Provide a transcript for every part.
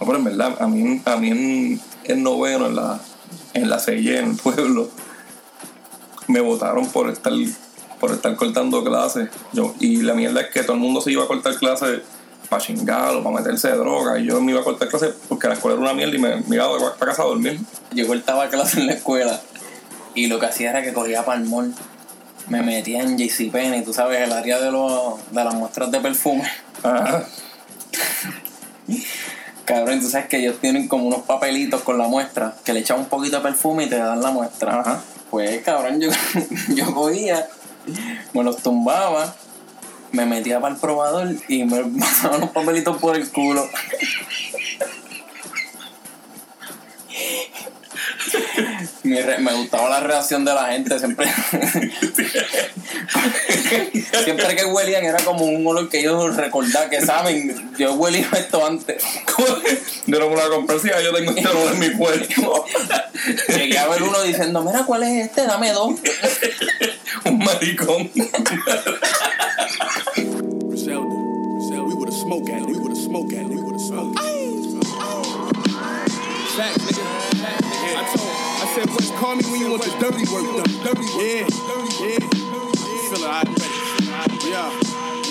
No, pero en verdad, a mí, a mí en el noveno, en la, en la en el pueblo, me votaron por estar, por estar cortando clases. Yo, y la mierda es que todo el mundo se iba a cortar clases para chingar o para meterse de droga. Y yo me iba a cortar clases porque la escuela era una mierda y me, me iba para casa a dormir. Yo cortaba clase en la escuela y lo que hacía era que corría para el mall. Me metía en JCPenney, tú sabes, el área de, los, de las muestras de perfume. Ajá. Cabrón, tú sabes que ellos tienen como unos papelitos con la muestra que le echan un poquito de perfume y te dan la muestra. Ajá. Pues, cabrón, yo, yo cogía, me los tumbaba, me metía para el probador y me pasaban los papelitos por el culo. Re- me gustaba la reacción de la gente, siempre. siempre que huelían era como un olor que ellos recordaban, que saben, yo huelí esto antes. Yo no me la compré si ya yo tengo este olor en mi cuerpo. Llegué a ver uno diciendo, mira, ¿cuál es este? Dame dos. Un maricón. Griselda. Griselda. We would have smoked at it. We would have smoked at it. We would have smoked. Facts, nigga. Facts, I told, I said, West, call me when you want the dirty work done. Dirty work. Yeah, yeah. Feel it, I'm ready. Yeah,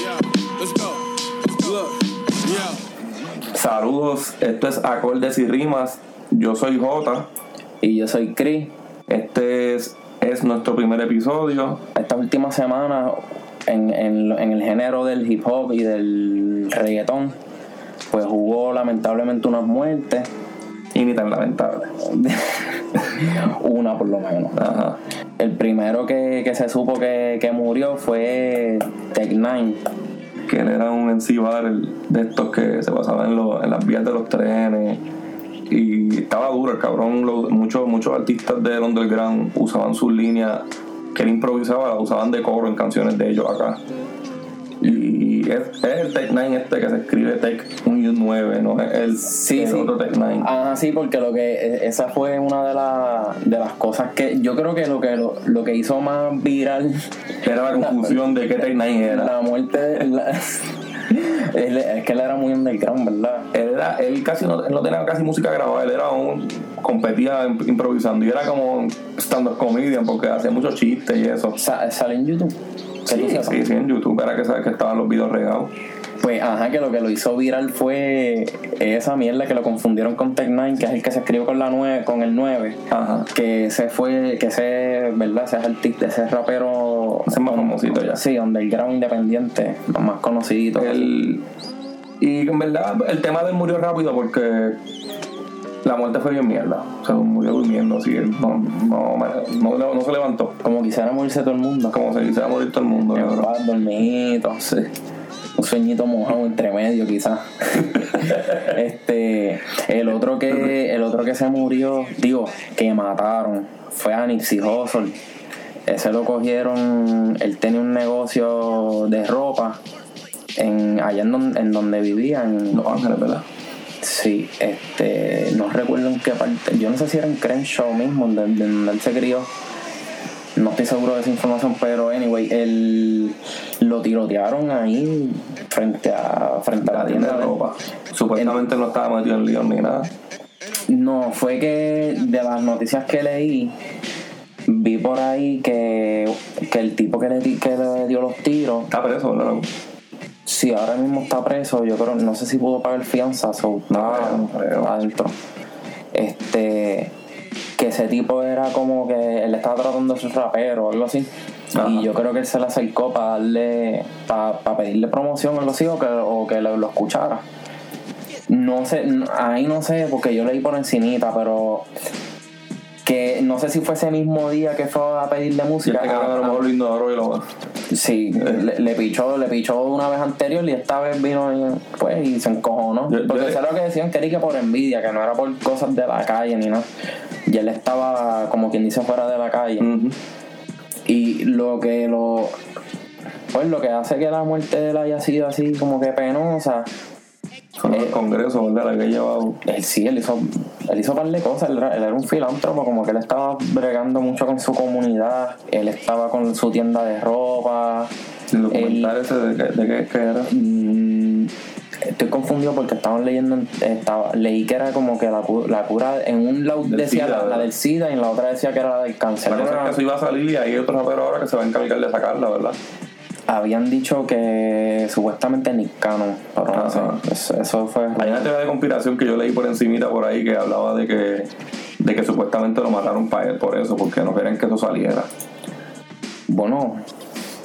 yeah. Let's go. Look, yeah. Saludos, esto es Acordes y Rimas. Yo soy Jota. Y yo soy Chris. Este es, es nuestro primer episodio. Esta última semana, en, en, en el género del hip hop y del reggaetón, pues hubo lamentablemente unas muertes. Y ni tan lamentable. Una por lo menos. Ajá. El primero que, que se supo que, que murió fue Tech Nine. Que él era un MC barrel de estos que se pasaban en, los- en las vías de los trenes. Y estaba duro el cabrón. Lo- muchos, muchos artistas del underground usaban sus líneas que él improvisaba, las usaban de coro en canciones de ellos acá. Y es, es el Tech Nine este que se escribe Tech un y un 9, no es el, Sí, el sí. otro Tech Nine. Ah, sí, porque lo que e, esa fue una de, la- de las cosas que yo creo que lo que lo, lo que hizo más viral Era la confusión de qué Tech Nine era. la muerte de- la- Él- es que él era muy underground, ¿verdad? Él, era, él casi no, él no tenía casi música grabada, él era un competía imp- improvisando y era como stand-up comedian porque hacía muchos chistes y eso. Sa- sale en YouTube. Sí, sí, sí, en YouTube era que, sabes que estaban los videos regados. Pues ajá, que lo que lo hizo viral fue esa mierda que lo confundieron con Tech Nine, que es el que se escribió con la 9, con el 9. Ajá. Que ese fue, que ese, ¿verdad? Ese es artista, ese rapero. Ese es más famosito ya. Sí, underground independiente, los más conocidos. Él, y en verdad el tema de él murió rápido porque la muerte fue bien mierda. O sea, murió durmiendo así. No, no, no, se levantó. Como quisiera morirse todo el mundo. Como se dice, va a morir todo el mundo. Dormidito, sí. Un sueñito mojado entre medio, quizás. este, el otro que, el otro que se murió, digo, que mataron, fue a Nipsey Hussle. Ese lo cogieron, él tenía un negocio de ropa en, allá en donde, en donde vivía, en Los Ángeles, ¿verdad? Sí, este, no recuerdo en qué parte, yo no sé si era en Crenshaw mismo, donde, donde él se crió. No estoy seguro de esa información, pero anyway, él lo tirotearon ahí frente a, frente a la La tienda tienda de ropa. Supuestamente no estaba metido en lío ni nada. No, fue que de las noticias que leí, vi por ahí que, que el tipo que le, que le dio los tiros, Está preso, ¿verdad? Sí, ahora mismo está preso, yo creo, no sé si pudo pagar fianza, o nada creo, creo. adentro. Este, que ese tipo era como que él estaba tratando de ser rapero o algo así. Ajá. Y yo creo que él se le acercó para darle, para pedirle promoción o algo así, o que, o que lo, lo escuchara. No sé, ahí no sé, porque yo leí por encimita, pero que no sé si fue ese mismo día que fue a pedirle Y música. este cabrón a lo mejor lo ignoró y lo. Sí, le, le pichó, le pichó una vez anterior y esta vez vino y, pues, y se encojonó. Yo Porque eso es lo que decían que era que por envidia, que no era por cosas de la calle ni nada. Y él estaba, como quien dice, fuera de la calle. Y lo que lo. Pues lo que hace que la muerte de él haya sido así como que penosa. El congreso, ¿verdad? La que llevaba. Él sí, él hizo, él hizo un par de cosas. Él era, él era un filántropo, como que él estaba bregando mucho con su comunidad. Él estaba con su tienda de ropa. El Él- documental ese de que era. Mm, estoy confundido porque estaban leyendo, estaba, leí que era como que la, la cura, en un lado decía SIDA, la, del SIDA y en la otra decía que era la del cáncer. La cosa Era- es que eso iba a salir y hay otro rapero ahora que se va a encargar de sacarla, ¿verdad? Habían dicho que supuestamente Nick Cannon, pero no sé, Ajá. eso, eso fue... Hay una teoría de conspiración que yo leí por encimita por ahí que hablaba de que de que supuestamente lo mataron para él por eso, porque no querían que eso saliera. Bueno,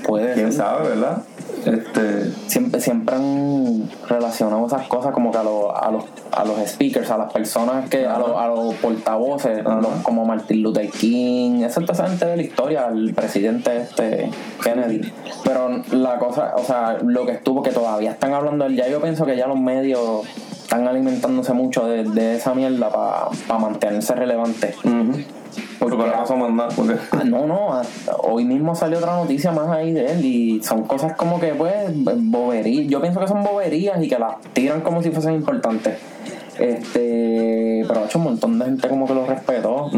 puede ¿Quién ser. sabe, verdad? Este, siempre, siempre han relacionado esas cosas como que a, los a, los, a los speakers, a las personas que, a, los, a los portavoces, Ajá. los- como Martin Luther King, esa gente de la historia, el presidente este Kennedy. Pero la cosa, o sea, lo que estuvo, que todavía están hablando, de él, ya yo pienso que ya los medios están alimentándose mucho de, de esa mierda para mantenerse relevantes. Porque no pasó más nada, porque Ah, no, no, ah, hoy mismo salió otra noticia más ahí de él y son cosas como que pues boberías, yo pienso que son boberías y que las tiran como si fuesen importantes. Este, pero ha hecho un montón de gente como que lo respetó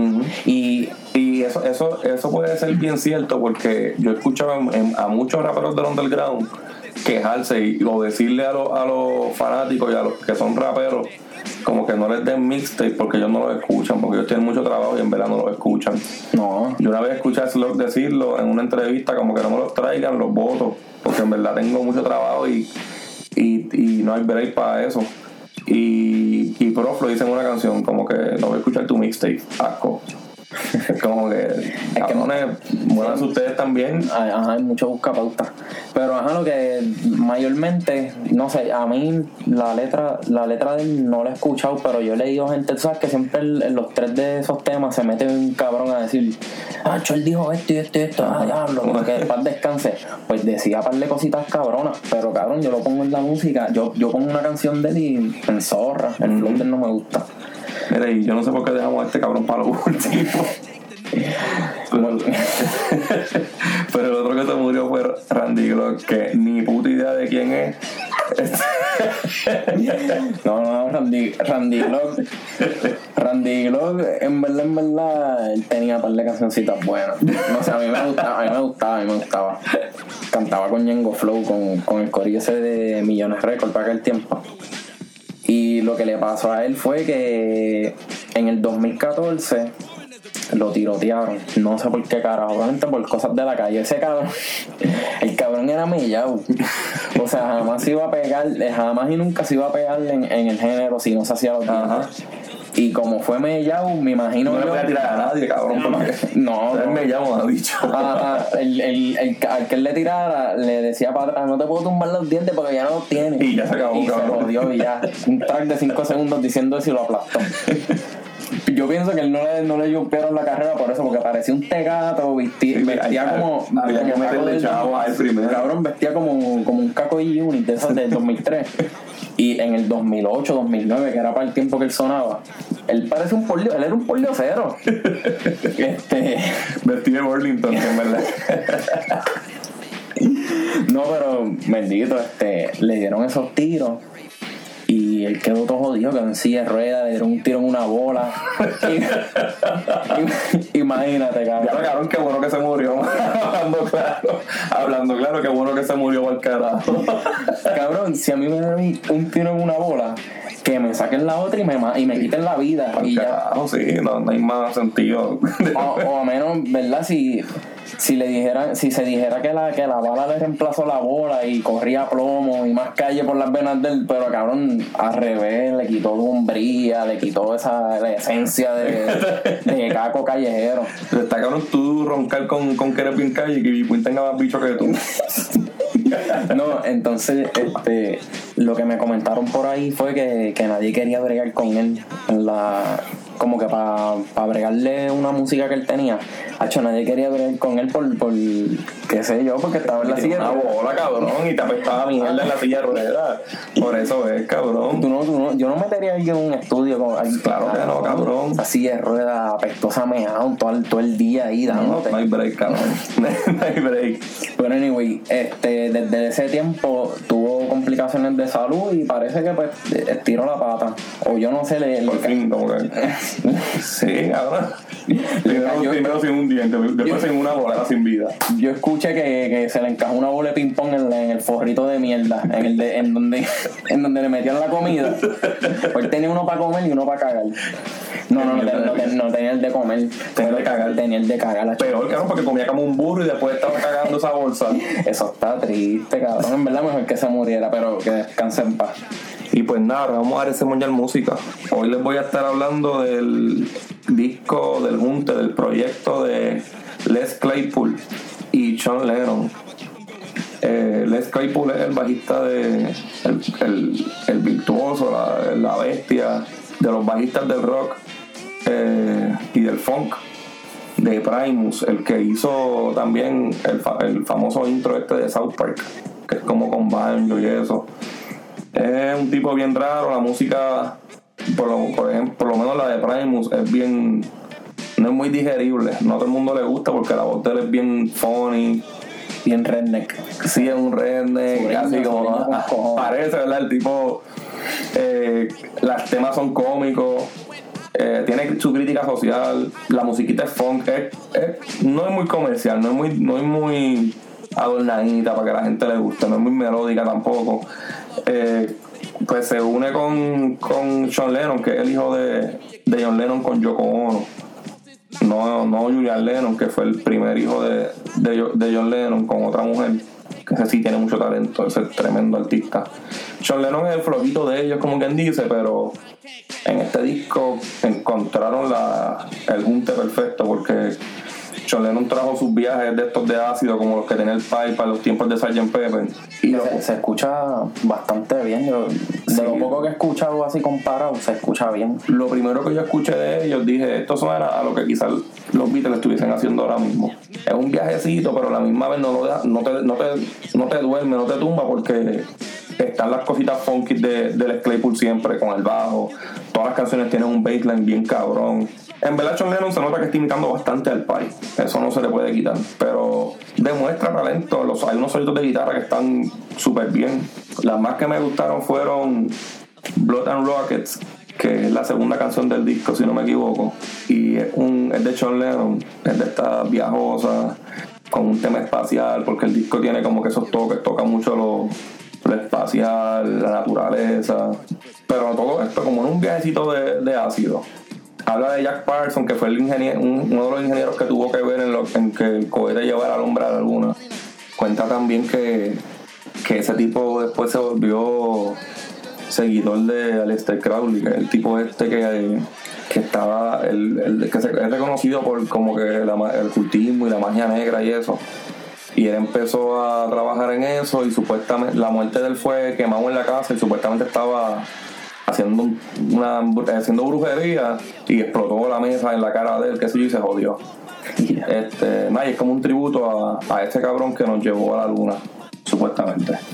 y Y eso, eso, eso puede ser bien cierto porque yo he escuchado en- en- a muchos raperos del underground quejarse y, o decirle a, los- a los fanáticos y a los que son raperos como que no les den mixtape porque ellos no los escuchan, porque ellos tienen mucho trabajo y en verdad no los escuchan. no, Yo una vez escuché a Slug decirlo en una entrevista, como que no me los traigan, los votos, porque en verdad tengo mucho trabajo y, y, y no hay break para eso. Y, y Prof lo dice en una canción, como que no voy a escuchar tu mixtape, asco. como que, cabrones, muévanse ustedes también. hay, ajá, hay mucho buscapauta. Pero ajá, lo que mayormente, no sé, a mí la letra, la letra de él no la he escuchado, pero yo he leído gente, tú sabes que siempre en los tres de esos temas se mete un cabrón a decir, ah, él dijo esto y esto y esto, ah, diablo, que paz descanse. Pues decía par de cositas cabronas, pero cabrón, yo lo pongo en la música, yo, yo pongo una canción de él y en zorra, el flow de él no me gusta. Mira, y yo no sé por qué dejamos a este cabrón para lo último. Pero, el otro que se murió fue Randy Glock, que ni puta idea de quién es. No, no, Randy, Randy Glock. Randy Glock, en verdad, en verdad, él tenía un par de cancioncitas buenas. No sé, a mí me gustaba, a mí me gustaba, a mí me gustaba. Cantaba con Ñengo Flow, con, con el corillo ese de Millones Record para aquel tiempo. Y lo que le pasó a él fue que en el 2014 lo tirotearon. No sé por qué carajo, obviamente por cosas de la calle. Ese cabrón, el cabrón era mellao. O sea, jamás se iba a pegar, jamás y nunca se iba a pegar en, en el género si no se hacía los Ajá. Y como fue mellao, me imagino No le voy a tirar a nadie, cabrón, porque No, no. me llama, ha dicho. Ah, ah, el, el, el, al que él le tirara le decía para atrás, no te puedo tumbar los dientes porque ya no los tienes. Y ya se acabó, Y se cabrón. jodió y ya. Un track de 5 segundos diciendo eso y lo aplastó. Yo pienso que él no le, no le jumpearon la carrera por eso, porque parecía un tegato, vestía, Sí, vestía como. había que meterle chavo primero. Cabrón, vestía como, como un caco y unit de esos del 2003. Y en el 2008, 2009, que era para el tiempo que él sonaba, él parece un polio, él era un polio cero. este. Vestido de Burlington, en verdad. No, pero bendito, este, le dieron esos tiros y él quedó todo jodido, quedó en silla de ruedas, le dieron un tiro en una bola. Imagínate, Ya lo cabrón. cabrón, qué bueno que se murió. Hablando claro. Hablando claro, qué bueno que se murió al carajo. Cabrón, si a mí me un- un tiro en una bola, que me saquen la otra y me, y me quiten la vida. Al Y ya. carajo, sí, no, no hay más sentido. O, o a menos, ¿verdad? Si, si le dijeran, si se dijera que la, que la bala le reemplazó la bola y corría plomo y más calle por las venas del, pero cabrón, al revés, le quitó hombría, le quitó esa la esencia de, de caco callejero. Está cabrón tú roncar con, con que eres bien calle y que tenga más bicho que tú. No, entonces, este, lo que me comentaron por ahí fue que, que nadie quería bregar con él en la como que para bregarle una música que él tenía. Hacho, nadie quería bregar con él por, por qué sé yo, porque estaba en la silla. una bola, cabrón, y te apestaba mierda en la silla de ruedas. Por eso es, cabrón. Tú no, tú no- yo no metería a alguien en un estudio con ay, Claro que no, cabrón. Esa silla de ruedas apestosa meado todo, el- todo el día ahí No, dándote. no hay break, cabrón. No hay break. Pero anyway, este, desde ese tiempo tuvo complicaciones de salud y parece que pues estiró la pata. O yo no sé, le, le Por fin, como que. Sí, cabrón. Primero, Yo- primero sin un diente, después sin una bola, sin vida. Yo escuché que, que se le encajó una bola de ping pong en, en el forrito de mierda, en el de, en donde en donde le metían la comida. Pues él tenía uno para comer y uno para cagar. No, no, no, ten- no, ten- no tenía el de comer, Tenía el de cagar. tenía el de cagar. la Peor, cabrón, porque comía como un burro y después estaba cagando esa bolsa. Eso está triste, cabrón. En verdad mejor que se muriera, pero que descanse en paz. Y pues nada, vamos a dar ese Mundial Música. Hoy les voy a estar hablando del disco, del junte, del proyecto de Les Claypool y Sean Lennon. Eh, Les Claypool es el bajista de. el, el- virtuoso, la, la bestia de los bajistas del rock eh, y del funk de Primus, el que hizo también el, el famoso intro este de South Park, que es como con banjo y eso. Es un tipo bien raro, la música, por lo, por ejemplo, por lo menos la de Primus es bien, no es muy digerible, no a todo el mundo le gusta porque la voz de él es bien funny, Bien redneck. sí es un redneck, así como ah, parece, ¿verdad? El tipo, eh, los temas son cómicos, eh, tiene su crítica social, la musiquita es funk, es- es- no es muy comercial, no es muy, no es muy adornadita para que la gente le guste, no es muy melódica tampoco. Eh, pues se une con, con Sean Lennon, que es el hijo de, de John Lennon con Yoko Ono. No, no Julian Lennon, que fue el primer hijo de, de, Jo- de John Lennon con otra mujer, que sí tiene mucho talento, ese es tremendo artista. John Lennon es el flojito de ellos, como quien dice, pero en este disco encontraron la, el junte perfecto, porque John Lennon trajo sus viajes de estos de ácido, como los que tenía el Pipe para los tiempos de Sgt. Pepper. Y lo- Se, se escucha bastante bien. Yo, de Sí. lo poco que he escuchado así comparado, se escucha bien. lo primero que yo escuché de ellos, dije, esto suena a lo que quizás los Beatles estuviesen haciendo ahora mismo. Es un viajecito, pero a la misma vez no, lo deja- no, te, no, te, no te duerme, no te tumba, porque están las cositas funky de, del Claypool siempre, con el bajo. Todas las canciones tienen un baseline bien cabrón. En verdad, John Lennon se nota que está imitando bastante al Pai. Eso no se le puede quitar. Pero demuestra talento. Hay unos solitos de guitarra que están súper bien. Las más que me gustaron fueron Blood and Rockets, que es la segunda canción del disco, si no me equivoco. Y es, un, es de John Lennon, es de esta viajosa, con un tema espacial, porque el disco tiene como que esos toques, toca mucho lo, espacial, la naturaleza. Pero todo esto como en un viajecito de ácido. Habla de Jack Parson, que fue el ingeniero, un- uno de los ingenieros que tuvo que ver en, lo, en que el cohete llevara a la luna. Cuenta también que, que ese tipo después se volvió seguidor de Aleister Crowley, que es el tipo este que, que estaba, el, el- que es reconocido por como que la el cultismo y la magia negra y eso. Y él empezó a trabajar en eso y supuestamente la muerte de él fue quemado en la casa y supuestamente estaba haciendo un- una haciendo brujería y explotó la mesa en la cara de él, que sé yo, y se jodió. Este, nada, y es como un tributo a, a ese cabrón que nos llevó a la luna, supuestamente.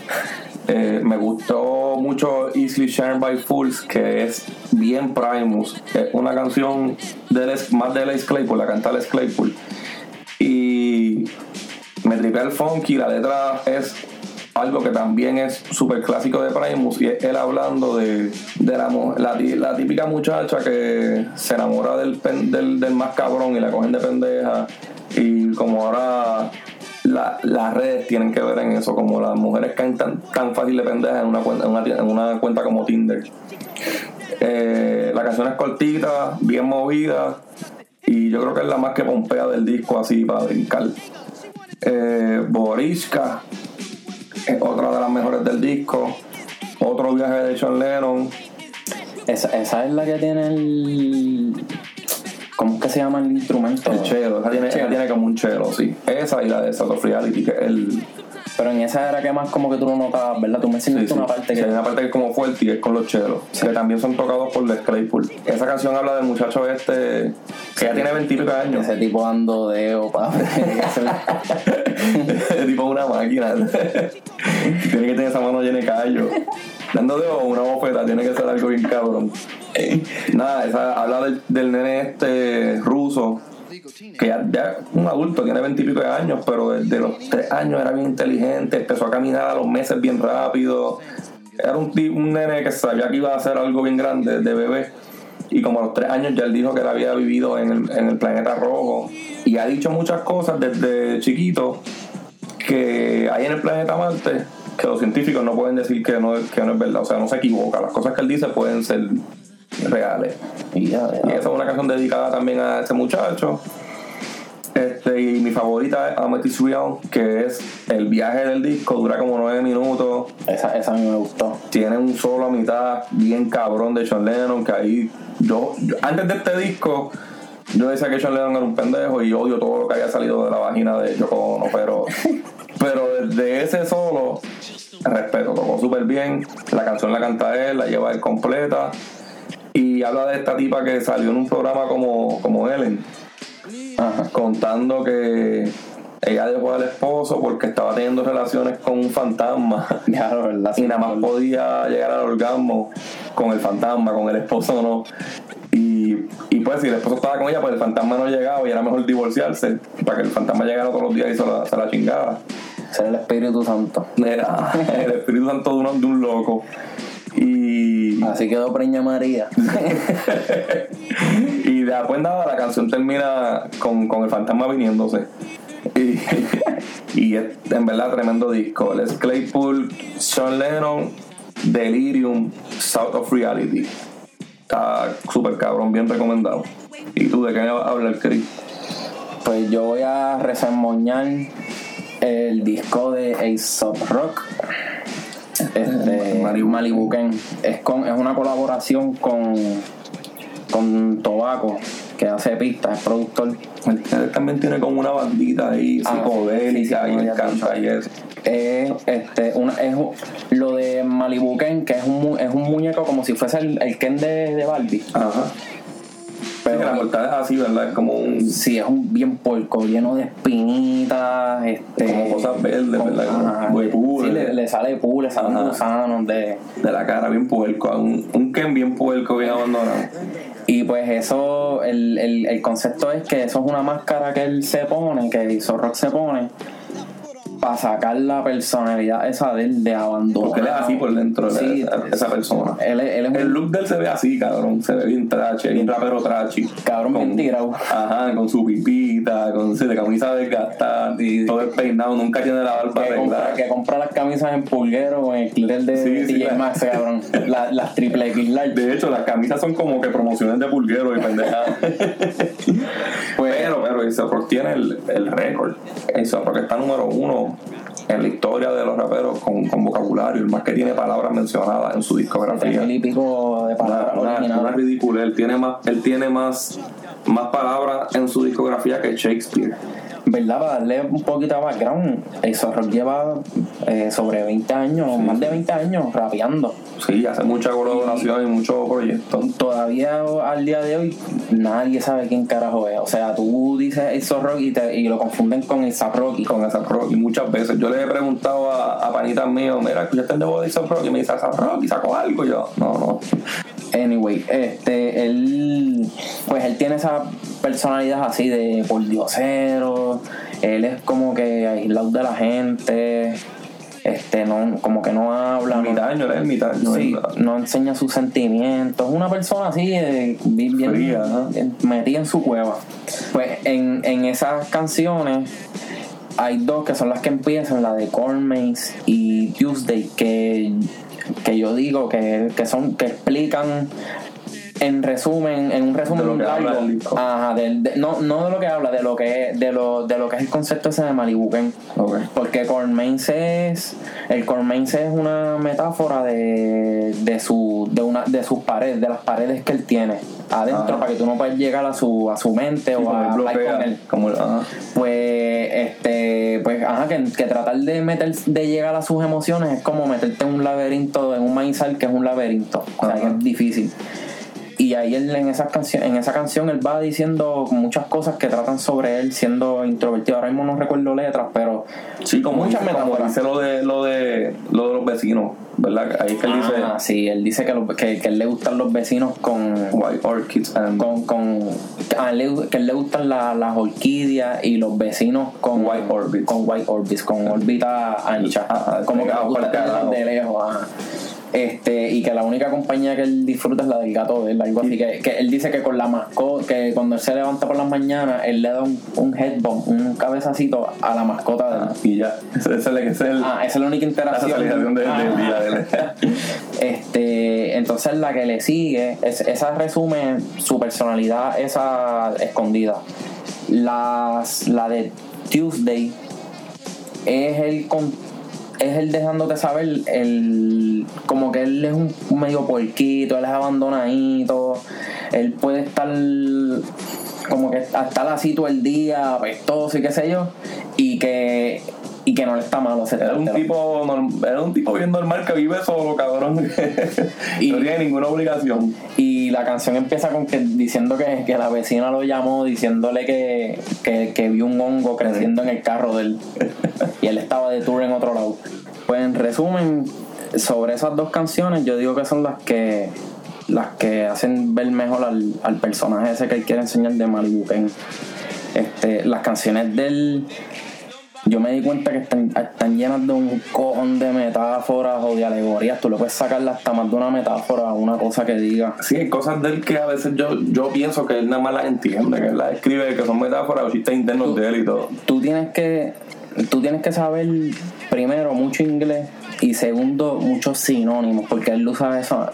Eh, me gustó mucho Easily Shared by Fools, que es bien Primus. Es una canción de Les- más de Les Claypool, la canta Les Claypool. Y me tripea el funky, la letra es algo que también es súper clásico de Primus y es él hablando de, de la, la, la típica muchacha que se enamora del, del, del más cabrón y la cogen de pendeja y como ahora la- las redes tienen que ver en eso, como las mujeres caen tan, tan fácil de pendeja en una cuenta, en una, en una cuenta como Tinder. Eh, la canción es cortita, bien movida y yo creo que es la más que pompea del disco así para brincar. Eh, Boriska es otra de las mejores del disco. Otro viaje de John Lennon. Esa, esa es la que tiene el. ¿Cómo es que se llama el instrumento? El chelo, esa tiene, esa tiene como un chelo, sí. Esa y la de of Reality, que es el. Pero en esa era que más como que tú lo notabas, ¿verdad? Tú me Sí, enseñaste sí. una parte Sí, que. hay una parte que es como fuerte y es con los chelos, que también son tocados por Les Claypool. Esa canción habla del muchacho este que ya tiene 20 y pico de años. Ese tipo dando dedo, tipo una máquina. tiene que tener esa mano llena de callo. Dando de una bofeta, tiene que ser algo bien cabrón. Nada, esa habla del, nene este ruso, que ya, ya un adulto, tiene veintipico de años, pero desde los tres años era bien inteligente, empezó a caminar a los meses bien rápido. Era un, ti- un nene que sabía que iba a hacer algo bien grande de bebé. y como a los tres años ya él dijo que él había vivido en el planeta rojo y ha dicho muchas cosas desde chiquito que hay en el planeta Marte que los científicos no pueden decir que no, que no es verdad, o sea, no se equivoca, las cosas que él dice pueden ser reales. Y esa es una canción dedicada también a ese muchacho. Este, y mi favorita es Amethyst Real, que es el viaje del disco, dura como nueve minutos. Esa, esa a mí me gustó. Tiene un solo a mitad bien cabrón de John Lennon, que ahí yo, yo- antes de este disco yo decía que John Lennon era un pendejo y odio todo lo que había salido de la vagina de Yoko Ono, pero, pero desde ese solo, respeto, tocó súper bien, la canción la canta él, la lleva él completa y habla de esta tipa que salió en un programa como, como Ellen, Ajá. contando que ella dejó al esposo porque estaba teniendo relaciones con un fantasma Ya, verdad. y nada más podía llegar al orgasmo con el fantasma, con el esposo no. Y, y pues si el esposo estaba con ella, pues el fantasma no llegaba y era mejor divorciarse para que el fantasma llegara todos los días y se la, se la chingara. Ser el Espíritu Santo. Era el Espíritu Santo de, uno- de un loco. Y, Así quedó Preña María. y después nada, la canción termina con, con el fantasma viniéndose. Y, y es en verdad tremendo disco. Les Claypool, Sean Lennon, Delirium, South of Reality. Está súper cabrón, bien recomendado. ¿Y tú de qué vas a hablar, Chris? Pues yo voy a resemoñar el disco de Ace of Rock. Este, Malibu. Es, con, es una colaboración con, con Tobacco, que hace pistas, es productor. Él también tiene como una bandita ahí Ah, psicodélica sí, sí, y él canta y eso. Es, este, una, es lo de Malibu Ken, que es un, es un muñeco como si fuese el, el Ken de, de Barbie. Ajá. Pero Pero la portada es así, ¿verdad? Es como un. Sí, es un bien porco, lleno de espinitas, este, Como cosas verdes, con- ¿verdad? Como huepú, sí, le, le sale pu, le salen gusanos de... de la cara bien puerco, un, un Ken bien puerco, bien abandonado. Y pues eso, el, el, el concepto es que eso es una máscara que él se pone, que Zorro se pone, para sacar la personalidad esa de él de abandono. Porque él es así por dentro, Sí, esa, esa persona. Él, es- él es El look de él se ve así, cabrón. Se ve bien trache, bien rapero trachi. cabrón bien tirado. Ajá, con su pipita, con su de camisa desgastada, y todo el peinado, nunca tiene la barba Que compra, que compra las camisas en pulguero con el clear de Sí, sí, DJ la- Max, cabrón. La- las triple X large. De hecho, las camisas son como que promociones de pulguero y pendejadas. Pues, pero, Rock tiene el, el récord. Ace Rock está número uno en la historia de los raperos con, con vocabulario, el más que tiene palabras mencionadas en su discografía. tres mil y pico de palabras una, una ridícula. Él tiene más, él tiene más, más palabras en su discografía que Shakespeare. ¿Verdad? Para darle un poquito de background, eso Rock lleva eh, sobre 20 años, más de 20 años rapeando. Sí, hace mucha colaboración y muchos proyectos. Todavía al día de hoy nadie sabe quién carajo es. O sea, tú dices Ace Rock y, te, y lo confunden con A$AP Rocky. Con esa rock y muchas veces yo le he preguntado a, a panitas míos, mira, escuchaste el debo de esa rock y me dice esa rock y sacó algo y yo, no, no. Anyway, este, él, pues él tiene esa personalidad así de por diosero. Él es como que aislado de la gente. Este, no, como que no habla. no- Ermitaño, es ermitaño, Sí, no enseña sus sentimientos. Es una persona así, eh, bien, ¿no? bien metida en su cueva. Pues en, en esas canciones hay dos que son las que empiezan, la de Corn Maze y Tuesday, que, que yo digo que, que son, que explican en resumen, en un resumen largo, ajá, de- no, no de lo que habla, de lo que de lo, de lo que es el concepto ese de Malibu Ken. Ok. Porque Cormaince es. El Cormaince es una metáfora de, de su. de una de sus paredes, de las paredes que él tiene adentro, Ajá. para que tú no puedas llegar a su, a su mente o a bloquea, con él. como ajá. Pues, este, pues, ajá, que, que tratar de meter, de llegar a sus emociones es como meterte en un laberinto, en un maizal que es un laberinto. O sea, que es difícil. Y ahí él en esa canción, en esa canción él va diciendo muchas cosas que tratan sobre él siendo introvertido. Ahora mismo no recuerdo letras, pero Sí, como, muchas dice, como metáforas. dice lo de, lo de lo de los vecinos, ¿verdad? Ahí es que él dice Ah, sí, él dice que, lo- que, que él le gustan los vecinos con White Orchids and con, con a él le- que él le gustan la- las orquídeas y los vecinos con White orbits. con white orbits con órbita ancha como que le pegado gusta pa'l carajo. tenerlos de lejos ajá. Este, y que la única compañía que él disfruta es la del gato de él, algo así. Que, que él dice que con la mascota, que cuando él se levanta por las mañanas, él le da un, un headbump, un cabezacito a la mascota de él. Y ya, ese ese es el, Ah, esa es la única la interacción. del Ah. día de él. Este, entonces la que le sigue, es- esa resume su personalidad, esa escondida. Las, la de Tuesday es el con- es el dejándote saber el como que él es un medio puerquito, él es abandonadito, él puede estar como que estar así todo el día, apestoso y qué sé yo, y que y que no le está malo. se Era un tipo norm- era un tipo bien normal que vive solo, cabrón. y Y- no tiene ninguna obligación. Y la canción empieza con que diciendo que, que la vecina lo llamó diciéndole que, que, que vio un hongo creciendo en el carro de él. y él estaba de tour en otro lado. Pues en resumen, sobre esas dos canciones, yo digo que son las que las que hacen ver mejor al, al personaje ese que él quiere enseñar de Malibu Ken. Este, las canciones del yo me di cuenta que están, están llenas de un cojón de metáforas o de alegorías. Tú le puedes sacarle hasta más de una metáfora a una cosa que diga. Sí, hay cosas de él que a veces yo, yo pienso que él nada más las entiende, que él las escribe, que son metáforas o chistes internos de él y todo. Tú tienes que, tú tienes que saber primero mucho inglés y segundo muchos sinónimos, porque él usa eso,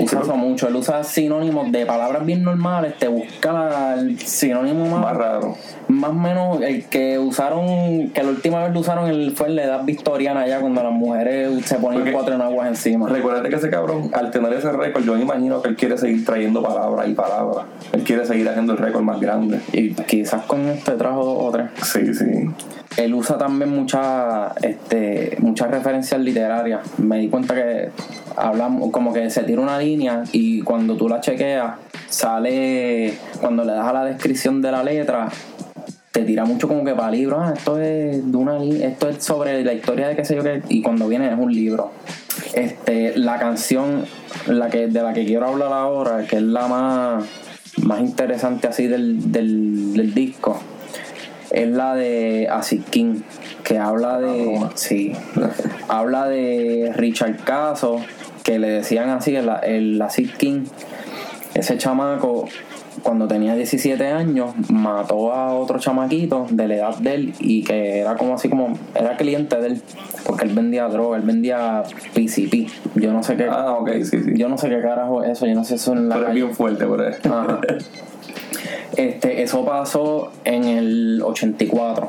usa eso mucho. Él usa sinónimos de palabras bien normales, te busca el sinónimo Más más, raro. más o menos el que usaron, que la última vez lo usaron el- fue en la edad victoriana ya cuando las mujeres se ponían Porque- cuatro enaguas encima. Recuérdate que ese cabrón, al tener ese récord, yo me imagino que él quiere seguir trayendo palabras y palabras. Él quiere seguir haciendo el récord más grande. Y quizás con este trajo dos o tres. Sí, sí. Él usa también muchas este, muchas referencias literarias. Me di cuenta que hablamos como que se tira una línea y cuando tú la chequeas, sale, cuando le das a la descripción de la letra, te tira mucho como que para libros. Ah, esto es de una esto es sobre la historia de qué sé yo qué, y cuando viene es un libro. Este, la canción la que, de la que quiero hablar ahora, que es la más, más interesante así del, del, del disco, es la de Acid King, que habla de. Sí. habla de Richard Caso, que le decían así, el, el Acid King. Ese chamaco, cuando tenía 17 años, mató a otro chamaquito de la edad de él y que era como así como. Era cliente de él, porque él vendía droga, él vendía PCP. Yo no sé qué. Ah, ok, sí, sí. Yo no sé qué carajo es eso, yo no sé eso en la Pero es bien fuerte por ahí. Ajá. Este, eso pasó en el 84.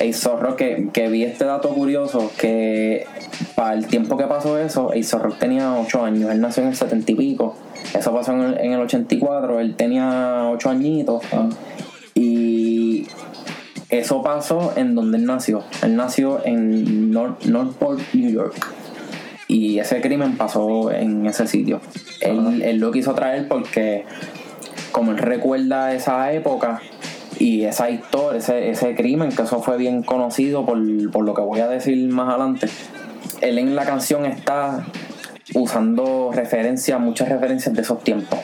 Ace Rock, que, que vi este dato curioso, que para el tiempo que pasó eso, Ace Rock tenía 8 años, él nació en el 70 y pico, eso pasó en el, en el 84, él tenía 8 añitos, y eso pasó en donde él nació, él nació en North, Northport, New York, y ese crimen pasó en ese sitio. Él, él lo quiso traer porque como él recuerda esa época y esa historia, ese, ese crimen, que eso fue bien conocido por, por lo que voy a decir más adelante, él en la canción está usando referencias, muchas referencias de esos tiempos.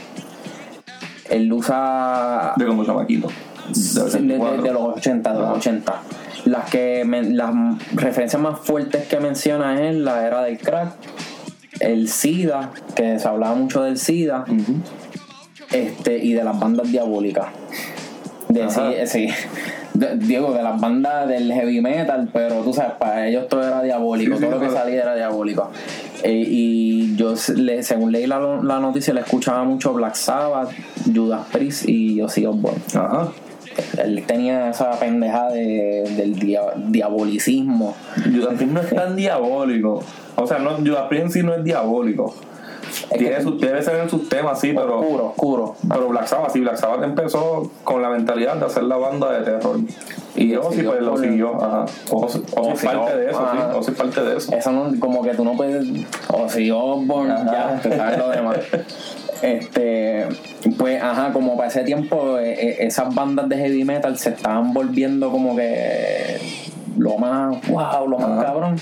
Él usa De como chamaquito. De de, de- 84. de los 80, de los Ajá. 80. Las que las referencias más fuertes que menciona es la era del crack, el SIDA, que se hablaba mucho del SIDA, este, y de las bandas diabólicas. De, sí, sí. De- Diego, de las bandas del heavy metal, pero tú sabes, para ellos todo era diabólico, Sí, sí, todo lo que salía era diabólico. Eh, y yo, le- según leí la, la noticia, le escuchaba mucho Black Sabbath, Judas Priest y Ozzy Osbourne. Ajá. Él tenía esa pendeja de, del dia- diabolicismo. Judas Priest no es tan diabólico. O sea, no, Judas Priest en sí no es diabólico. Tiene su- debe ser en sus temas, sí, pero. Oscuro, oscuro. Pero Black Sabbath, sí, Black Sabbath empezó con la mentalidad de hacer la banda de terror. Y Ozzy pues lo siguió, ajá. Ozzy Ozzy es Ozzy, parte de eso, sí. ajá. Ozzy parte de eso. Eso no, como que tú no puedes. O Osborne, Ajá. ya, te sabes lo demás. Este, pues, ajá, como para ese tiempo, eh, eh, esas bandas de heavy metal se estaban volviendo como que lo más, wow, lo más Ajá. cabrón.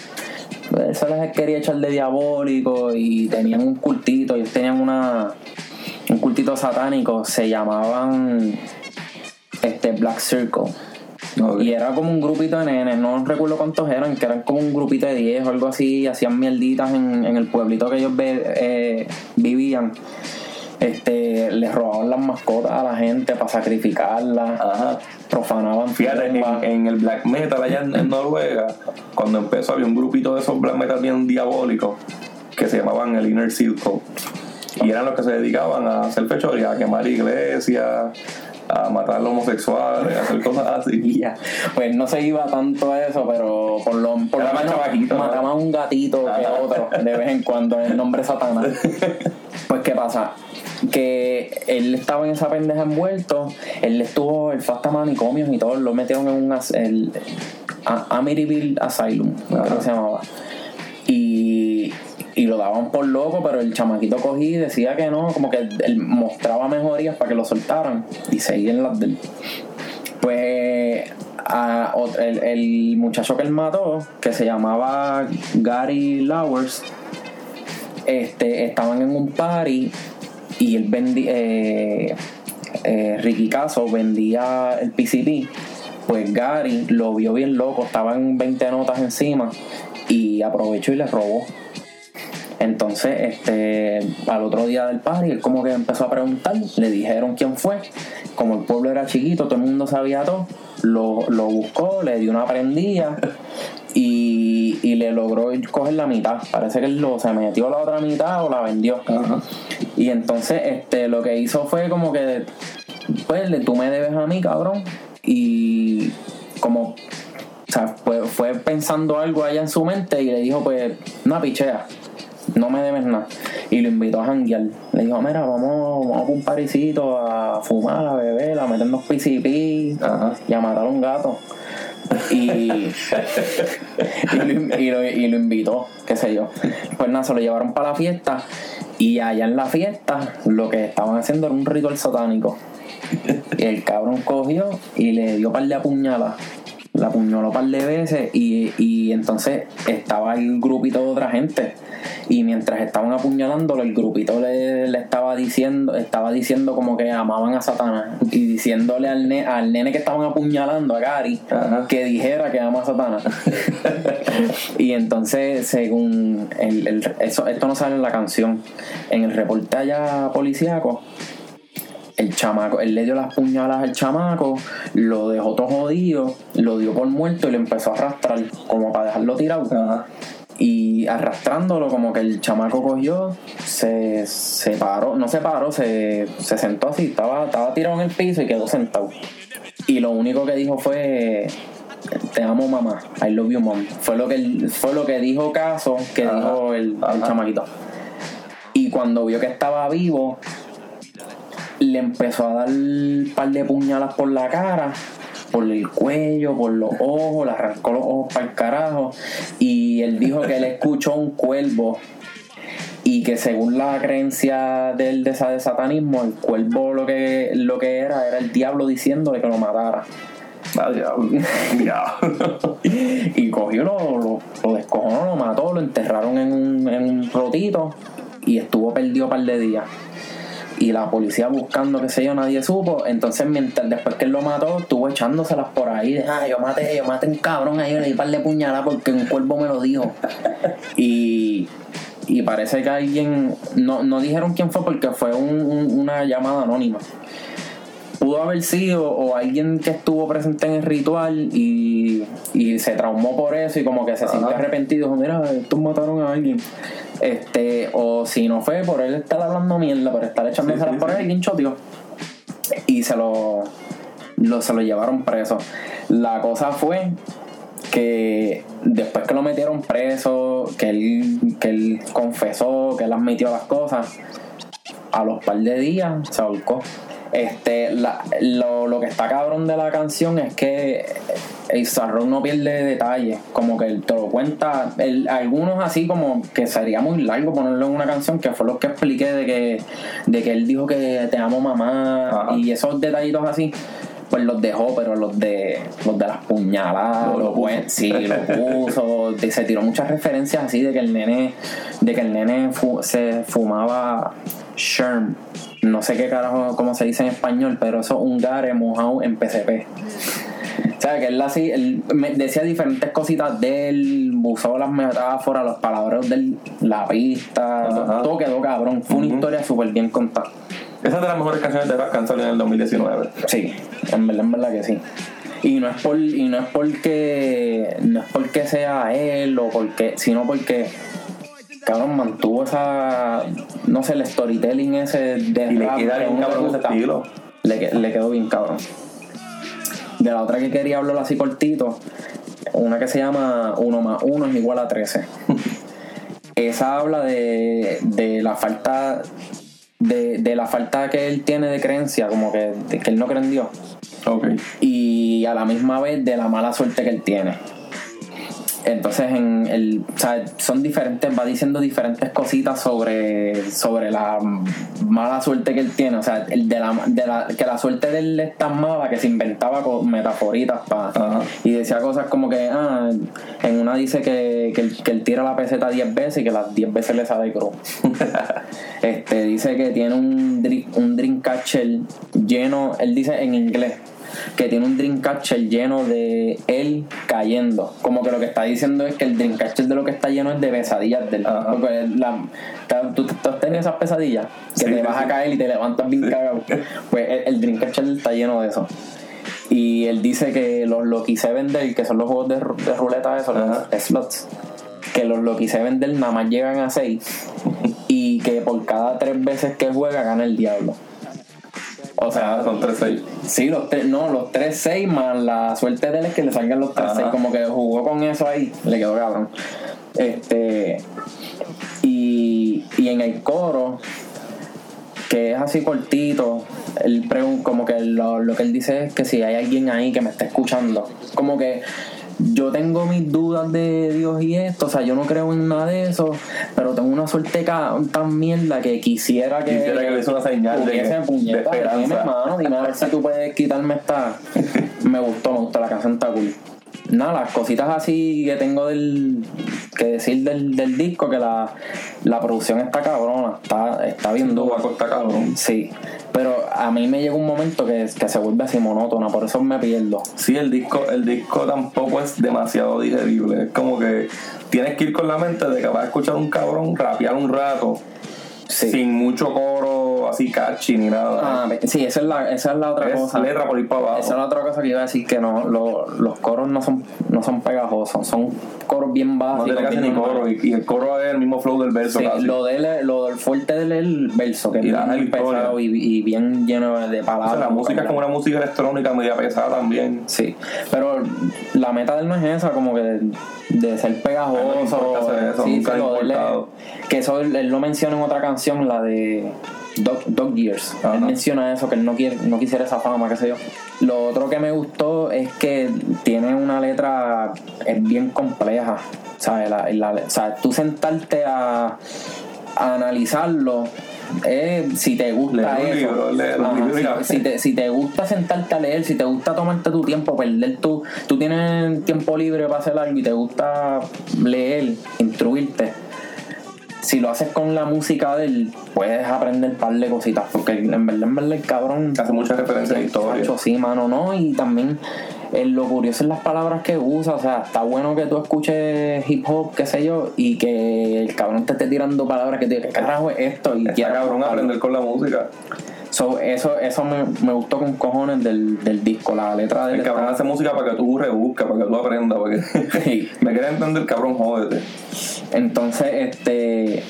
Eso les quería echar de diabólico y tenían un cultito, ellos tenían una un cultito satánico, se llamaban este Black Circle. Y era como un grupito de nenes, no recuerdo cuántos eran, que eran como un grupito de 10 o algo así, hacían mierditas en, en el pueblito que ellos ve- eh, vivían. Este, les robaban las mascotas a la gente para sacrificarlas, Ajá. profanaban Fíjate, en, el black metal allá en, en Noruega, cuando empezó había un grupito de esos black metal bien diabólicos que se llamaban el Inner Circle. Y eran los que se dedicaban a hacer fechoría, a quemar iglesias, a matar a los homosexuales, a hacer cosas así. Y ya. Pues no se iba tanto a eso, pero por lo, por lo menos mataba a un gatito que Ajá. otro de vez en cuando en el nombre Satanás. Pues qué pasa, que él estaba en esa pendeja envuelto, él estuvo, él fue manicomios y todo, lo metieron en un as- el A- Amityville Asylum, creo que se llamaba. Y, y lo daban por loco, pero el chamaquito cogí y decía que no, como que él mostraba mejorías para que lo soltaran y seguían las del. Pues el, el muchacho que él mató, que se llamaba Gary Lowers, este, estaban en un party y él vendía, eh, eh, Ricky Caso vendía el PCP. Pues Gary lo vio bien loco, estaban 20 notas encima y aprovechó y le robó. Entonces, este, al otro día del party, él como que empezó a preguntar, le dijeron quién fue. Como el pueblo era chiquito, todo el mundo sabía todo, lo, lo buscó, le dio una prendida y, y le logró coger la mitad. Parece que él lo, se metió la otra mitad o la vendió. Ajá. Y entonces este, lo que hizo fue como que, pues, tú me debes a mí, cabrón. Y como, o sea, fue, fue pensando algo allá en su mente y le dijo, pues, una pichea, no me debes nada. Y lo invitó a janguear. Le dijo, mira, vamos, vamos a un parisito a fumar, a beber, a meternos PCP Ajá. y a matar a un gato. Y, y, lo, y y lo invitó, qué sé yo. Pues nada, se lo llevaron para la fiesta y allá en la fiesta lo que estaban haciendo era un ritual satánico. Y el cabrón cogió y le dio par de apuñalas. La apuñaló par de veces y, y entonces estaba el grupito de otra gente. Y mientras estaban apuñalándolo, el grupito le, le estaba diciendo, estaba diciendo como que amaban a Satanás. Y diciéndole al, ne- al nene que estaban apuñalando, a Gary, Ajá. que dijera que ama a Satanás. y entonces, según el, el- eso, esto no sale en la canción, en el reporte allá policíaco, el chamaco, él le dio las puñalas al chamaco, lo dejó todo jodido, lo dio por muerto y lo empezó a arrastrar, como para dejarlo tirado. Ajá. Y arrastrándolo, como que el chamaco cogió, se, se paró, no se paró, se, se sentó así, estaba, estaba tirado en el piso y quedó sentado. Y lo único que dijo fue te amo mamá, I love you mom. Fue lo que fue lo que dijo Caso, que Ajá. dijo el, el chamaquito. Y cuando vio que estaba vivo, le empezó a dar un par de puñalas por la cara, por el cuello, por los ojos, le arrancó los ojos para el carajo. Y él dijo que él escuchó un cuervo y que según la creencia del de, de satanismo, el cuervo lo que, lo que era era el diablo diciéndole que lo matara. Ah, diablo. Diablo. Y cogió, lo, lo, lo descojonó, lo mató, lo enterraron en un, en un rotito y estuvo perdido un par de días. Y la policía buscando, qué sé yo, nadie supo. Entonces, mientras después que él lo mató, estuvo echándoselas por ahí. De, ah, yo maté, yo maté un cabrón ahí, le di par de puñaladas porque un cuervo me lo dijo. Y, y parece que alguien, no, no dijeron quién fue porque fue un- un- una llamada anónima pudo haber sido o alguien que estuvo presente en el ritual y, y se traumó por eso y como que se Ajá. sintió arrepentido dijo mira estos mataron a alguien este o si no fue por él estar hablando mierda por estar echándose Sí, sí, por sí. alguien choteó y se lo, lo se lo llevaron preso la cosa fue que después que lo metieron preso que él que él confesó que él admitió las cosas a los par de días se ahorcó. Este, la- lo, lo que está cabrón de la canción es que el Zarrón no pierde detalles, como que él te lo cuenta, el- algunos así como que sería muy largo ponerlo en una canción, que fue lo que expliqué de que, de que él dijo que te amo mamá Ajá. y esos detallitos así. Pues los dejó, pero los de los de las puñaladas, Lo- lo puso. sí, lo puso, se tiró muchas referencias así de que el nene, de que el nene fu- se fumaba Sherm. No sé qué carajo, cómo se dice en español, pero eso es un gare mojado en PCP. O sea, que él así, él decía diferentes cositas de él, usó las metáforas, los palabras de la pista, Ajá. todo quedó cabrón. Fue una historia súper bien contada. Esa es de las mejores canciones de rap que han salido en el 2019. Sí, en verdad, en verdad que sí. Y no es por, y no es porque no es porque sea él o porque, sino porque cabrón mantuvo esa no sé el storytelling ese de Y le rap queda que bien cabrón le estilo. Le, le quedó bien cabrón. De la otra que quería hablar así cortito, una que se llama 1 más 1 es igual a 13. Esa habla de, de la falta de, de la falta que él tiene de creencia, como que, de que él no cree en Dios. Y a la misma vez de la mala suerte que él tiene. Entonces en el, o sea, son diferentes, va diciendo diferentes cositas sobre, sobre la mala suerte que él tiene. O sea, el de la, de la, que la suerte de él es tan mala que se inventaba con metaforitas para y decía cosas como que, ah, en una dice que, que, él, que él tira la peseta 10 veces y que las 10 veces le sale cruz. este, dice que tiene un, drink, un Dreamcatcher lleno, él dice en inglés, que tiene un Dreamcatcher lleno de él cayendo. Como que lo que está diciendo es que el Dreamcatcher de lo que está lleno es de pesadillas del Ajá. porque la- ¿tú, tú has tenido esas pesadillas? Que Sí, te sí, vas a caer y te levantas bien Sí. cagado. Pues el, el Dreamcatcher está lleno de eso. Y él dice que los Loki 7 del, que son los juegos de, de ruleta, esos, Ajá. los slots, que los Loki 7 del nada más llegan a 6 y que por cada 3 veces que juega gana el diablo. O sea, son 3-6. Sí, los tres, no, los 3-6 más la suerte de él es que le salgan los 3-6. Ajá. Como que jugó con eso ahí, le quedó cabrón. Este. Y, y en el coro, que es así cortito, él pregun- como que lo, lo que él dice es que si hay alguien ahí que me está escuchando. Como que yo tengo mis dudas de Dios y esto, o sea, yo no creo en nada de eso, pero tengo una suerte tan mierda que quisiera que. Quisiera que le hice una señal de- de puñeta, dime, mano, dime a ver si tú puedes quitarme esta. Me gustó, me gustó la canción, está cool. Nada, las cositas así que tengo del que decir del, del disco, que la, la producción está cabrona, está, está bien dura. está cabrón. Sí, pero a mí me llega un momento que, que se vuelve así monótona, por eso me pierdo. Sí, el disco, el disco tampoco es demasiado digerible. Es como que tienes que ir con la mente de que vas a escuchar un cabrón rapear un rato Sí. sin mucho coro así catchy ni nada. Ah, sí, esa es la, esa es la otra es cosa. letra por ir para abajo. Esa es la otra cosa que iba a decir que no, lo- los coros no son, no son pegajosos, son coros bien no básicos. tiene casi ni coro. Y, y el coro es el mismo flow del verso Sí, casi. lo, de él es- lo del fuerte de él es el verso, que es Y la bien pesado y, y bien lleno de O palabras. sea, la música es como una música electrónica media pesada también. Sí, pero la meta de él no es esa, como que de, de ser pegajoso. A él no le importa hacer eso, sí, nunca lo de él es- que eso él, él lo menciona en otra canción, la de Dog, Dog Years. Ajá. Él menciona eso, que él no, quiere, no quisiera esa fama, qué sé yo. Lo otro que me gustó es que tiene una letra, es bien compleja. ¿sabes? La, la- o sea, tú sentarte a, a analizarlo. eh, si te gusta Leer eso leer Ajá, si, te, si te gusta sentarte a leer, si te gusta tomarte tu tiempo, perder tu. Tú tienes tiempo libre para hacer algo y te gusta leer, instruirte. Si lo haces con la música de él, puedes aprender un par de cositas. Porque en verdad, en verdad, el cabrón. Hace muchas referencias a historia. Chacho, sí, mano, ¿no? Y también eh, lo curioso es las palabras que usa. O sea, está bueno que tú escuches hip hop, qué sé yo, y que el cabrón te esté tirando palabras que te diga, ¿qué carajo es esto? Y Está cabrón buscarlo. aprender con la música. So, eso eso me, me gustó con cojones del, del disco, la letra del El cabrón hace música para que tú rebusques, para que tú aprendas. Porque Sí. me quieres entender, cabrón, jódete. Entonces, este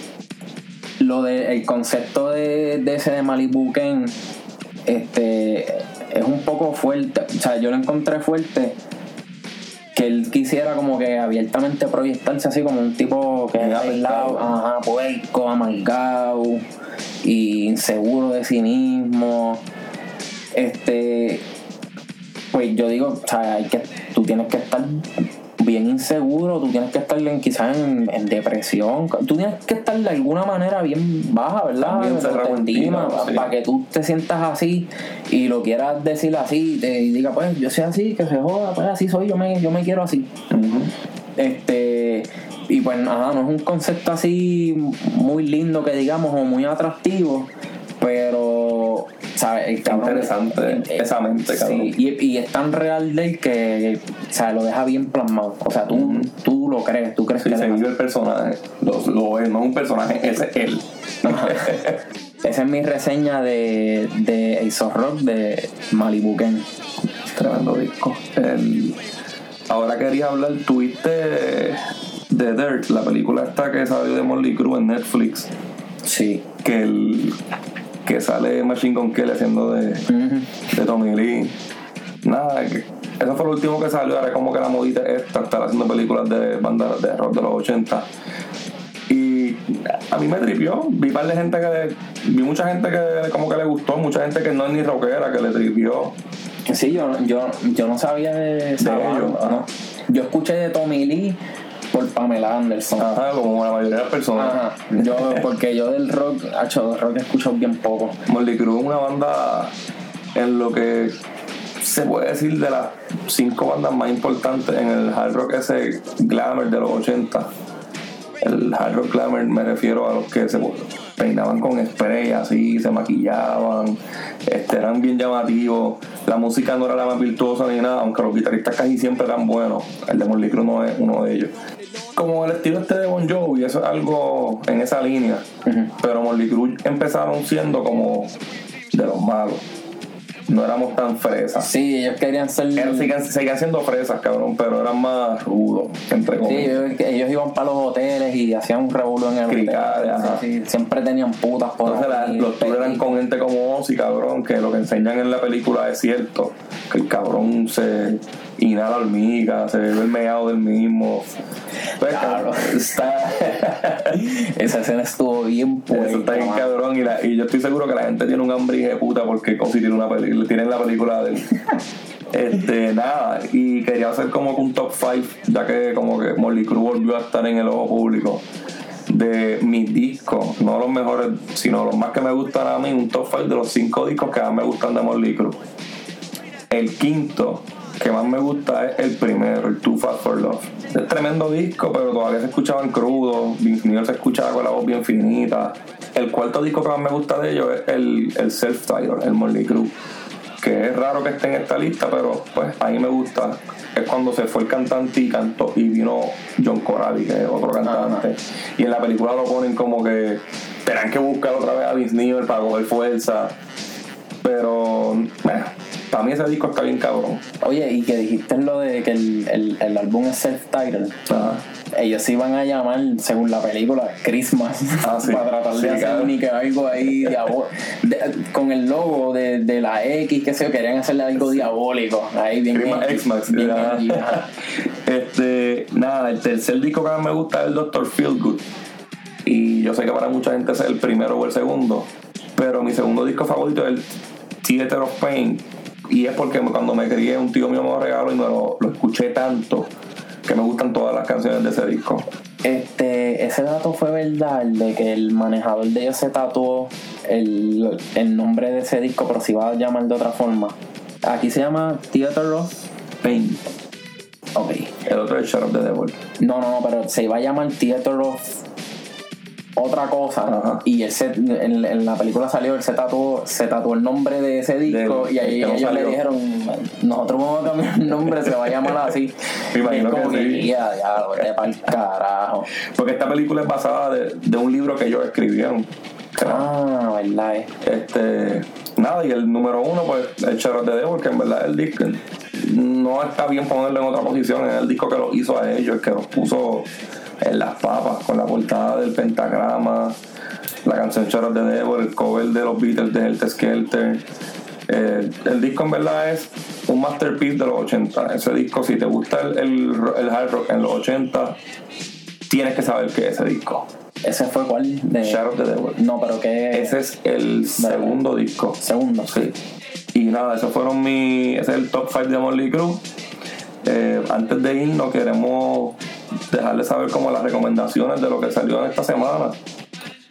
lo de el concepto de, de ese de Malibu Ken, este es un poco fuerte. O sea, yo lo encontré fuerte que él quisiera como que abiertamente proyectarse así como un tipo que es apestado. ajá, puerco, amargado y inseguro de sí mismo. Este pues yo digo, o sea, hay que, tú tienes que estar bien inseguro, tú tienes que estar en, quizás en, en depresión, tú tienes que estar de alguna manera bien baja, ¿verdad? También De tu cerrado en ti, autoestima. Sí. Para que tú te sientas así y lo quieras decir así y te y diga, pues yo soy así, que se joda, pues así soy, yo me, yo me quiero así. Este, y pues ajá, no es un concepto así muy lindo que digamos o muy atractivo, pero ¿sabes? El cabrón- interesante eh, esa mente, cabrón. Sí, y, y es tan real de él que, sea, lo deja bien plasmado. O sea, tú, tú lo crees, tú crees Sí, que se vive el personaje. Lo, lo es, no es un personaje, ese es él. Esa es mi reseña de, de Ace of Rock de Malibu Ken. Tremendo disco. El- ahora quería hablar, tuviste de Dirt, la película esta que salió de Molly Crue en Netflix, Sí. que el que sale Machine Gun Kelly haciendo de, de Tommy Lee. Nada, que eso fue lo último que salió, ahora como que la modita es esta, estar haciendo películas de bandas de rock de los 80. Y a mí me tripió, vi par de gente que vi mucha gente que como que le gustó, mucha gente que no es ni rockera, que le tripió. Sí, yo, yo, yo no sabía de De. ¿no? Yo escuché de Tommy Lee por Pamela Anderson. Ajá, como la mayoría de las personas. Ajá. Yo, porque yo del rock, hacho, del rock escucho bien poco. Molly Crew es una banda en lo que se puede decir de las cinco bandas más importantes en el hard rock ese glamour de los 80. El hard rock glamour me refiero a los que se peinaban con spray así, se maquillaban, este, eran bien llamativos. La música no era la más virtuosa ni nada, aunque los guitarristas casi siempre eran buenos. El de Crew no es uno de ellos. Como el estilo este de Bon Jovi, eso es algo en esa línea. Pero Molly Crew empezaron siendo como de los malos. No éramos tan fresas. Sí, ellos querían ser. Seguían, seguían siendo fresas, cabrón, pero eran más rudos, entre Sí, comillas. ellos, ellos iban para los hoteles y hacían un revuelo en el Cricales, hotel. ajá. Sí, sí, siempre tenían putas por Entonces la- los tours eran con gente como Ozzy, cabrón, que lo que enseñan en la película es cierto. Que el cabrón se inhala hormigas, se bebe el meado del mismo. Pues, Claro. está... Esa escena estuvo bien Eso está bien cabrón y, la- y yo estoy seguro que la gente tiene un hambre de puta porque Cosi tiene una película, tienen la película de él. Este, nada, y quería hacer como que un top 5, ya que como que Molly Crew volvió a estar en el ojo público de mis discos, no los mejores, sino los más que me gustan a mí, un top 5 de los 5 discos que más me gustan de Molly Crew. El quinto que más me gusta es el primero, el Too Fast for Love. Es tremendo disco, pero todavía se escuchaban crudos. Vince Neil se escuchaba con la voz bien finita. El cuarto disco que más me gusta de ellos es el, el Self-Title, el Molly Crew. Que es raro que esté en esta lista, pero pues a mí me gusta. Es cuando se fue el cantante y cantó y vino John Corabi, que es otro cantante. Y en la película lo ponen como que tendrán que buscar otra vez a Vince Neil para coger fuerza. Pero eh, para mí ese disco está bien cabrón. Oye, y que dijiste lo de que el, el, el álbum es self-titled. Ajá. Ellos se iban a llamar, según la película, Christmas. Ah, sí. para tratar de Sí, hacer que algo ahí diabó- de- con el logo de, de la X, que se yo, querían hacerle algo diabólico. Ahí bien. X-Max. este, nada, el tercer disco que más me gusta es el Doctor Feelgood. Y yo sé que para mucha gente es el primero o el segundo. Pero mi segundo disco favorito es el Theater of Pain. Y es porque cuando me crié, un tío mío me lo regaló y me lo, lo escuché tanto que me gustan todas las canciones de ese disco. Este, ese dato fue verdad, el de que el manejador de ellos se tatuó el, el nombre de ese disco, pero se iba a llamar de otra forma. Aquí se llama Theater of Pain. Ok. El otro es Shut Up the Devil. No, no, no, pero se iba a llamar Theater of otra cosa. Ajá. Y él se- en, en la película salió, él se tatuó, se tatuó el nombre de ese disco y ahí el ellos le salió. dijeron, nosotros vamos a cambiar el nombre, se va a llamar así. Me imagino Y es como que sí. ya, ya, vete pa'l carajo. Porque esta película es basada de, de un libro que ellos escribieron. Ah, verdad, eh. Este, nada, y el número uno, pues, el Charlotte de Devil, que en verdad el disco no está bien ponerlo en otra posición, es el disco que lo hizo a ellos, el que los puso en las papas, con la portada del pentagrama, la canción Charlotte de Devil, el cover de los Beatles de Helter Skelter. Eh, el disco en verdad es un masterpiece de los 80. Ese disco, si te gusta el, el, el hard rock en los 80, tienes que saber qué es ese disco. Ese fue cuál? De... Shadow of the Devil. No, pero que. Ese es el segundo disco. Segundo. Sí. Y nada, esos fueron mi. Ese es el top 5 de Molly Crew. Eh, antes de irnos, queremos dejarles saber como las recomendaciones de lo que salió en esta semana.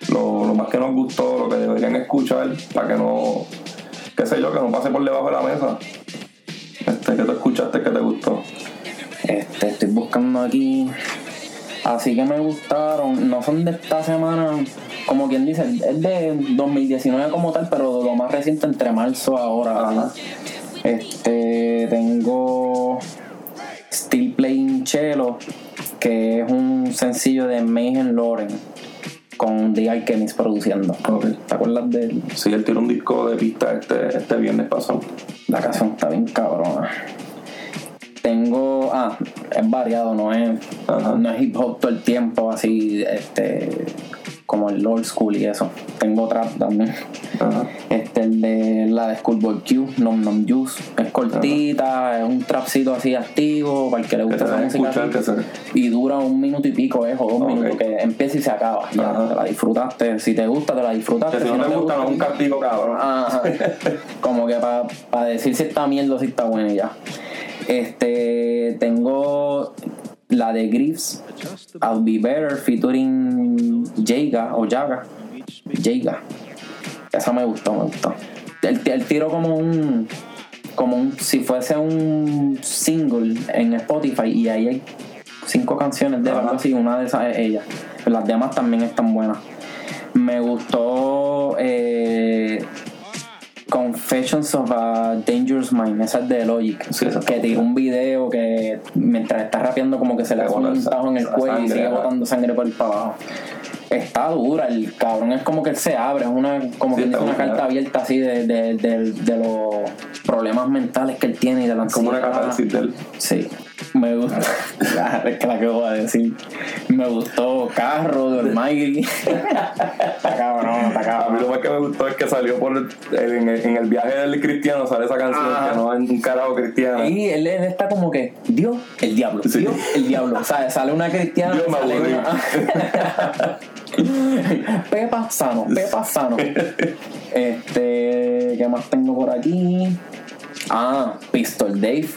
Lo, lo más que nos gustó, lo que deberían escuchar, para que no. qué sé yo, que no pase por debajo de la mesa. Este, que tú escuchaste que te gustó. Este, estoy buscando aquí. Así que me gustaron. No son de esta semana, como quien dice, es de 2019 como tal, pero lo más reciente entre marzo ahora. Ajá. Este, tengo Still Playing Cello, que es un sencillo de Mayhem Lauren con The Alchemist produciendo. ¿Te acuerdas de él? Sí, él tiró un disco de pista este, este viernes pasado. La canción está bien cabrona. Tengo. Ah, es variado, no es, Ajá. no es hip hop todo el tiempo, así, este. Como el old school y eso. Tengo trap también. Ajá. Este, el de la de Schoolboy Q, Nom Nom Juice. Es cortita, es un trapcito así activo, para el que le gusta te esa música. así. se... Y dura un minuto y pico, es, o dos minutos, que empieza y se acaba. Ya, Ajá. te la disfrutaste. Si te gusta, te la disfrutaste. Si no te gusta, no es un castigo, cabrón. Ajá. Como que para decir si está mierda o si está buena ya. Este, tengo la de Griffs, I'll Be Better, featuring Jaga o Jaga. Jaga. Esa me gustó, me gustó. El, el tiro como un, como un, si fuese un single en Spotify y ahí hay cinco canciones de algo así, una de esas es ella. Las demás también están buenas. Me gustó eh, Confessions of a Dangerous Mind, esa es de Logic. Sí, que tiró un video que mientras está rapeando como que se le hace un tajo en el cuello y sigue botando sangre por el para abajo. Está dura, el cabrón es como que él se abre, es una, como Sí, que está una carta abierta así de, de, de- de los problemas mentales que él tiene y de la Como una ansiedad. catarsis del... Sí, me es que la que voy a decir. Me gustó Carro de Almighty. está cabrón, está A mí cabrón. lo más que me gustó es que salió por el- en, el, en el viaje del cristiano, sale esa canción Ajá. que no es un carajo cristiano. Y él él está como que, Dios, el diablo, Sí. Dios, el diablo. O sea, sale una cristiana. Dios me sale una- Pepa sano, Pepa sano. Este, ¿qué más tengo por aquí? Ah, Pistol Dave.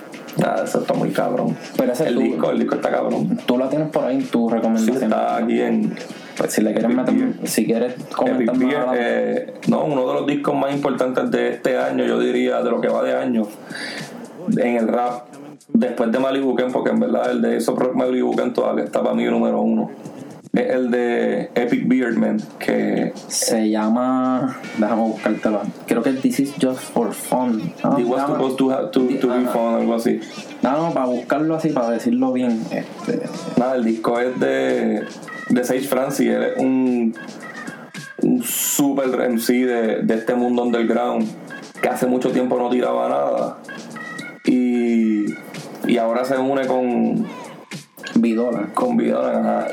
Ah, eso está muy cabrón. Pero ese el tú- disco, el disco está cabrón. Tú la tienes por ahí en tu Sí, recomendación. está aquí en Pues si le quieres meter, si quieres comentar más eh, no, uno de los discos más importantes de este año, yo diría, de lo que va de año, en el rap, después de Malibu Ken, porque en verdad el de Rock Malibu Ken todavía está para mí número uno. Es el de Epic Beardman, que Se llama. Déjame buscártelo. Creo que This is just for fun. No, It was supposed to, have, to, to be fun, algo así. No, no, para buscarlo así, para decirlo bien. Este, Nada, el disco es de, de Sage Francis, él es un, un super MC de, de este mundo underground que hace mucho tiempo no tiraba nada y, y ahora se une con, Bidola. con Vidal. ajá.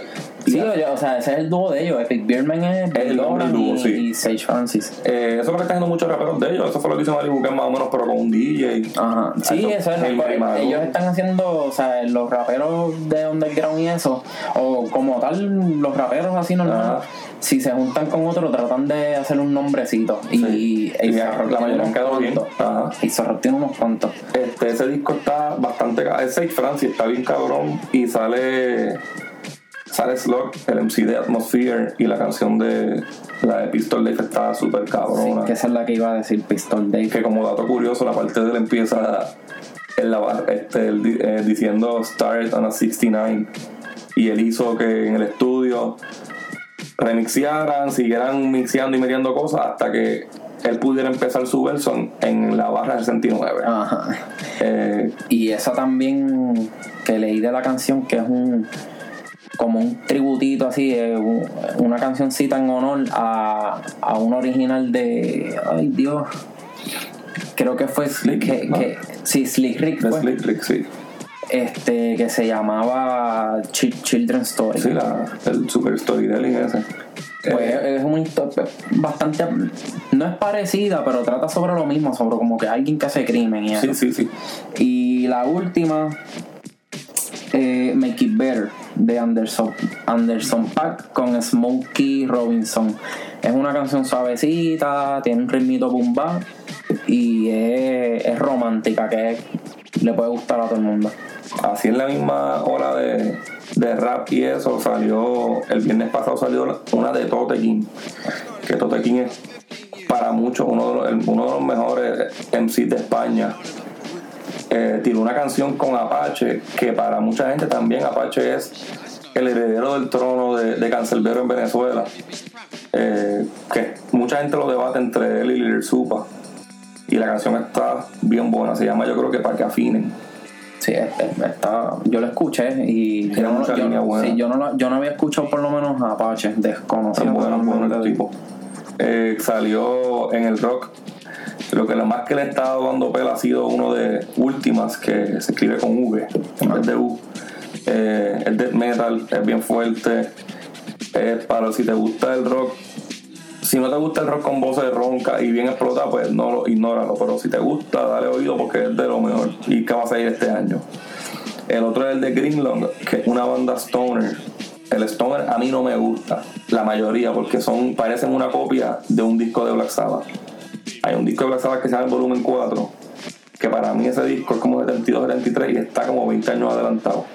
Y Sí, oye, o sea, ese es el dúo de ellos. Epic Beerman es Es el nombre dúo, y, sí. y Sage Francis. eh, eso es lo que están haciendo muchos raperos de ellos, eso fue lo que hizo Malibu Ken más o menos, pero con un DJ. Ajá. Sí, Eso, eso es que Maduro. ellos están haciendo, o sea, los raperos de underground y eso, o como tal, los raperos así normales, Ajá. si se juntan con otro, tratan de hacer un nombrecito. Y, Sí. y Y la mayoría han quedado bien. Ajá. Ace Rock tiene unos cuantos. Este, ese disco está bastante es Sage Francis, está bien cabrón y sale sale Slug, el MC de Atmosphere y la canción de la de Pistol Dave está súper Sí, cabrona que esa es la que iba a decir Pistol Dave. que como dato curioso la parte de él empieza en la este, eh, diciendo Start on a 69 y él hizo que en el estudio remixearan, siguieran mixeando y metiendo cosas hasta que él pudiera empezar su verso en- en la barra 69 Ajá. Eh, Y esa también que leí de la canción que es un como un tributito así, eh, un- una cancioncita en honor a, a un original de ay Dios creo que fue Slick, que, ¿no? que- sí Slick Rick fue, Slick Rick, sí. este que se llamaba Ch- Children's Story Sí, la, el super storytelling ese. pues Eh, es una historia bastante no es parecida pero trata sobre lo mismo sobre como que alguien que hace crimen y eso sí, sí, sí. Y la última, eh, Make It Better, de Anderson, Anderson Pack con Smokey Robinson. Es una canción suavecita, tiene un ritmito boom bap y es, es romántica, que le puede gustar a todo el mundo. Así en la misma hora de, de rap y eso salió, el viernes pasado salió una de Tote King. Que Tote es para muchos uno de los, uno de los mejores MCs de España. Eh, tiró una canción con Apache, que para mucha gente también Apache es el heredero del trono de, de Cancelbero en Venezuela. eh, que mucha gente lo debate entre él y Lil Supa. Y la canción está bien buena, se llama yo creo que para que afinen. Sí, es- es- está, yo lo escuché y Tiene yo no, mucha yo, línea buena. sí, yo, no, lo- yo no había escuchado por lo menos a Apache, desconocido. Es bueno, bueno el tipo. Eh, salió en el rock. Lo que lo más que le estado dando pela ha sido uno de últimas que se escribe con V en vez de U. Eh, el death metal es bien fuerte. Es para si te gusta el rock. Si no te gusta el rock con voces ronca y bien explotada, pues no lo ignóralo. Pero si te gusta, dale oído porque es de lo mejor. Y que va a salir este año. El otro es el de Greenland, que es una banda stoner. El stoner a mí no me gusta, la mayoría, porque son parecen una copia de un disco de Black Sabbath. Hay un disco de Black Sabbath que se llama el Volumen 4, que para mí ese disco es como 72-73 y está como 20 años adelantado.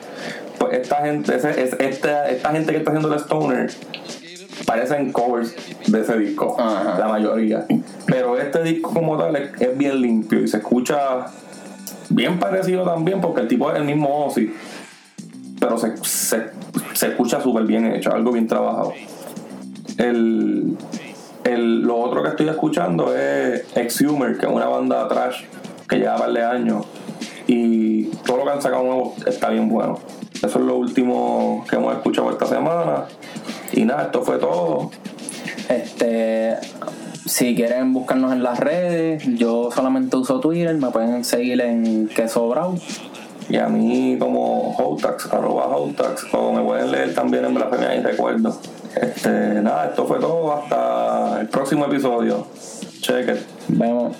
Pues esta gente, ese- es- esta, esta gente que está haciendo el stoner parecen covers de ese disco, Ajá. la mayoría. Pero este disco como tal es, es bien limpio y se escucha bien parecido también porque el tipo es el mismo Ozzy pero se, se, se escucha súper bien hecho, algo bien trabajado. El, el, lo otro que estoy escuchando es Exhumer, que es una banda trash que lleva par de años y todo lo que han sacado nuevo está bien bueno. Eso es lo último que hemos escuchado esta semana. Y nada, esto fue todo. Este, si quieren buscarnos en las redes, yo solamente uso Twitter, me pueden seguir en Queso Brau. Y a mí como Hotax, arroba Hotax, o me pueden leer también en Blasfemia y Recuerdo. Este, nada, esto fue todo. Hasta el próximo episodio. Check it. Vemos.